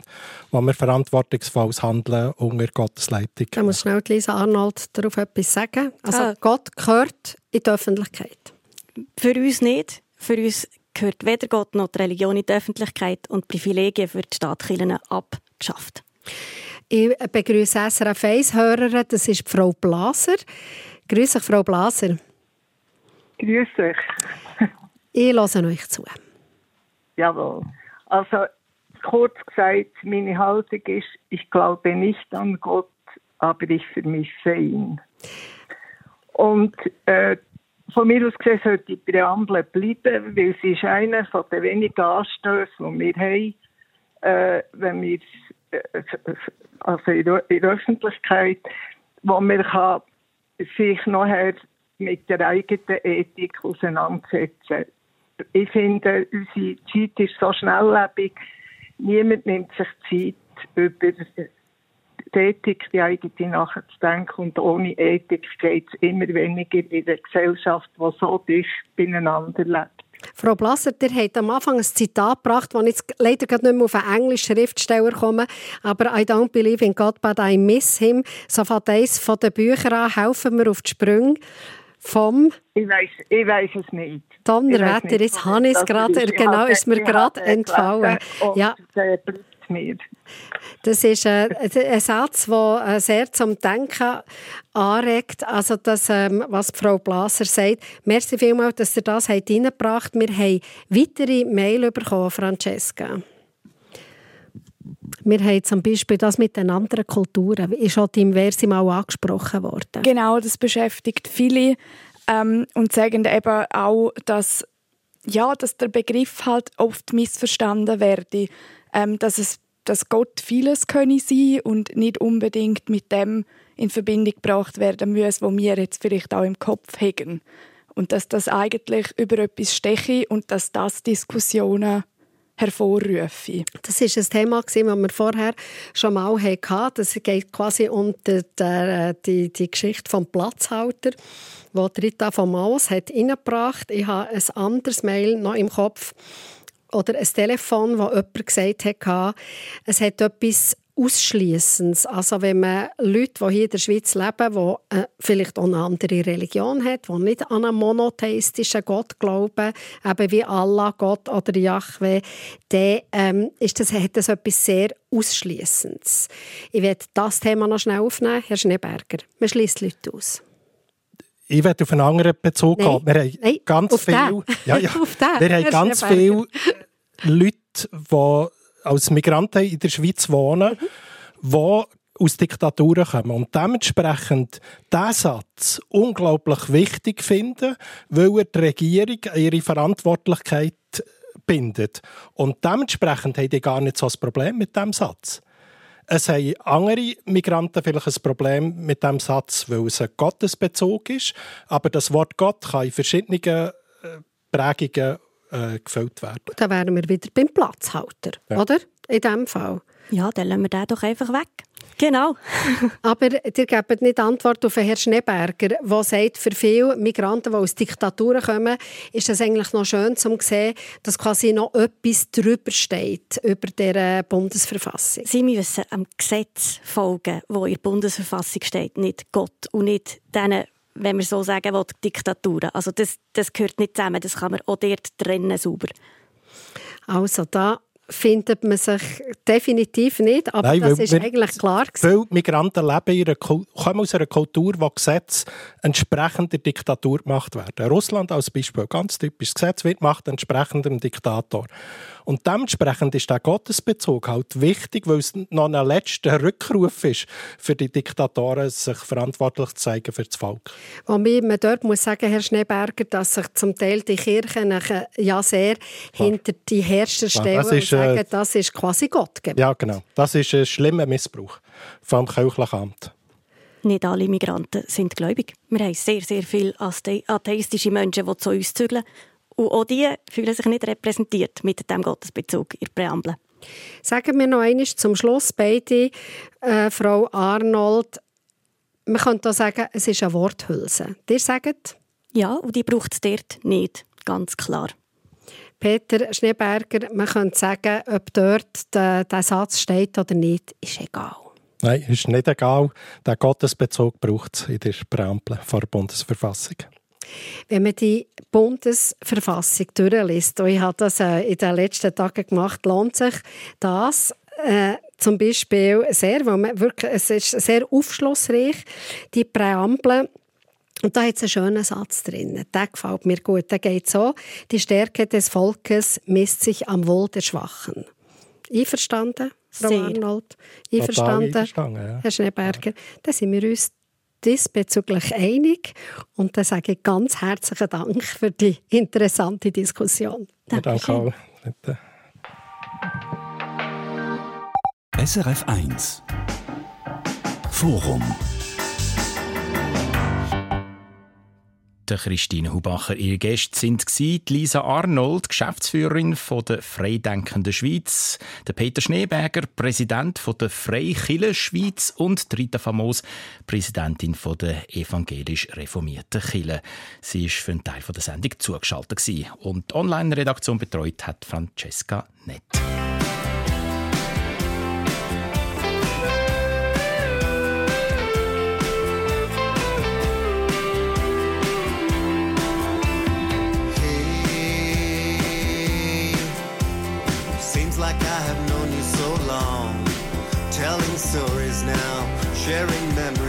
wo wir verantwortungsvolles Handeln unter Gottes Leitung. Da muss schnell Lisa Arnold darauf etwas sagen. Also Ah. Gott gehört in die Öffentlichkeit. Für uns nicht. Für uns gehört weder Gott noch die Religion in die Öffentlichkeit und die Privilegien für die Staatkirchen abgeschafft. Ich begrüße SRF 1 Hörerin, das ist Frau Blaser. Grüß euch, Frau Blaser. Grüß euch. Ich höre euch zu. Jawohl. Also kurz gesagt, meine Haltung ist, ich glaube nicht an Gott, aber ich vermisse ihn. Und äh, von mir aus gesehen sollte die Präambel bleiben, weil sie ist einer den wenigen Anstößen, die wir haben, äh, wenn wir äh, also in der, der Öffentlichkeit, wo man kann sich nachher mit der eigenen Ethik auseinandersetzen. Ich finde, unsere Zeit ist so schnelllebig. Niemand nimmt sich Zeit, über die Ethik, die eigene nachzudenken. Und ohne Ethik geht es immer weniger in einer Gesellschaft, die so dicht beieinander lebt. Frau Blaser, ihr habt am Anfang ein Zitat gebracht, das jetzt leider gerade nicht mehr auf einen englischen Schriftsteller komme, aber «I don't believe in God, but I miss him». So fängt eines von den Büchern an, helfen wir auf die Sprünge vom Ich weiß, ich weiß es nicht. Donnerwetter, jetzt habe ich es gerade, genau, ist mir gerade entfallen. Ja. Mir. Das ist äh, ein Satz, der äh, sehr zum Denken anregt. Also das, ähm, was Frau Blaser sagt. Merci vielmals, dass ihr das reingebracht habt. Wir haben weitere Mail bekommen, Francesca. Wir haben zum Beispiel das mit den anderen Kulturen. Ist schon im Versi mal angesprochen worden. Genau, das beschäftigt viele ähm, und sagen eben auch, dass, ja, dass der Begriff halt oft missverstanden werde, ähm, dass es dass Gott vieles könne sein und nicht unbedingt mit dem in Verbindung gebracht werden muss, was wir jetzt vielleicht auch im Kopf hegen. Und dass das eigentlich über etwas steche und dass das Diskussionen hervorrufe. Das ist ein Thema, das wir vorher schon mal hatten. Das geht quasi um die, die, die, die Geschichte vom Platzhalter, die Rita von Maus hat. Ich habe ein anderes Mail noch im Kopf oder ein Telefon, wo jemand gesagt hat, es hat etwas Ausschließendes. Also wenn man Leute, die hier in der Schweiz leben, die äh, vielleicht auch eine andere Religion haben, die nicht an einen monotheistischen Gott glauben, eben wie Allah, Gott oder Yahweh, dann ähm, ist das, hat das etwas sehr Ausschließendes. Ich werde das Thema noch schnell aufnehmen, Herr Schneeberger. Man schließt Leute aus. Ich werde auf einen anderen Bezug Nein. haben. Wir haben Nein, ganz viel, ja, ja. *laughs* Wir haben ganz viele Leute, die als Migranten in der Schweiz wohnen, die aus Diktaturen kommen und dementsprechend diesen Satz unglaublich wichtig finden, weil er die Regierung an ihre Verantwortlichkeit bindet. Und dementsprechend haben die gar nicht so ein Problem mit dem Satz. Es haben andere Migranten vielleicht ein Problem mit dem Satz, weil es ein Gottesbezug ist. Aber das Wort Gott kann in verschiedenen äh, Prägungen äh, gefüllt werden. Da wären wir wieder beim Platzhalter, Ja. oder? In diesem Fall. Ja, dann lassen wir den doch einfach weg. Genau. *laughs* Aber ihr gebt nicht Antwort auf Herrn Schneeberger, der sagt, für viele Migranten, die aus Diktaturen kommen, ist es eigentlich noch schön zu sehen, dass quasi noch etwas drüber steht, über der Bundesverfassung. Sie müssen am Gesetz folgen, wo in der Bundesverfassung steht, nicht Gott und nicht denen, wenn wir so sagen will, Diktaturen. Also das, das gehört nicht zusammen, das kann man auch dort trennen, sauber. Also da findet man sich definitiv nicht, aber Nein, das ist wir- eigentlich klar gewesen. Viele Migranten leben in einer, kommen aus einer Kultur, wo Gesetze entsprechend der Diktatur gemacht werden. Russland als Beispiel, ganz typisch. Das Gesetz wird gemacht entsprechend dem Diktator. Und dementsprechend ist der Gottesbezug halt wichtig, weil es noch ein letzter Rückruf ist für die Diktatoren, sich verantwortlich zu zeigen für das Volk. Wobei man dort muss sagen, Herr Schneeberger, dass sich zum Teil die Kirchen ja sehr hinter die Herrscher Klar, stellen das ist, und äh, sagen, das ist quasi Gott. gegeben. Ja, genau. Das ist ein schlimmer Missbrauch vom kirchlichen Amt. Nicht alle Migranten sind gläubig. Wir haben sehr, sehr viele athe- atheistische Menschen, die zu uns zügeln. Und auch die fühlen sich nicht repräsentiert mit dem Gottesbezug in der Präambel. Sagen wir noch einmal zum Schluss beide, äh, Frau Arnold, man könnte auch sagen, es ist eine Worthülse. Ihr sagt, Ja, und die braucht es dort nicht, ganz klar. Peter Schneeberger, man könnte sagen, ob dort der, der Satz steht oder nicht, ist egal. Nein, ist nicht egal. Der Gottesbezug braucht es in der Präambel vor der Bundesverfassung. Wenn man die Bundesverfassung durchliest, und ich habe das äh, in den letzten Tagen gemacht, lohnt sich das äh, zum Beispiel sehr, weil man wirklich, es ist sehr aufschlussreich, die Präambel und da hat es einen schönen Satz drin. Der gefällt mir gut. Der geht so: Die Stärke des Volkes misst sich am Wohl der Schwachen. Einverstanden, Frau Sehr. Arnold? Einverstanden, einverstanden, ja. Herr Schneeberger? Dann sind wir uns diesbezüglich einig. Und dann sage ich ganz herzlichen Dank für die interessante Diskussion. Danke. SRF 1 Forum Der Christine Hubacher, ihre Gäste sind Lisa Arnold, Geschäftsführerin von der Freidenkenden Schweiz, der Peter Schneeberger, Präsident von der Freikirche Schweiz. Und Rita Famos, Präsidentin von der evangelisch reformierten Kirche. Sie ist für einen Teil der Sendung zugeschaltet und die Online-Redaktion betreut hat Francesca Nett. Like I have known you so long. Telling stories now, sharing memories,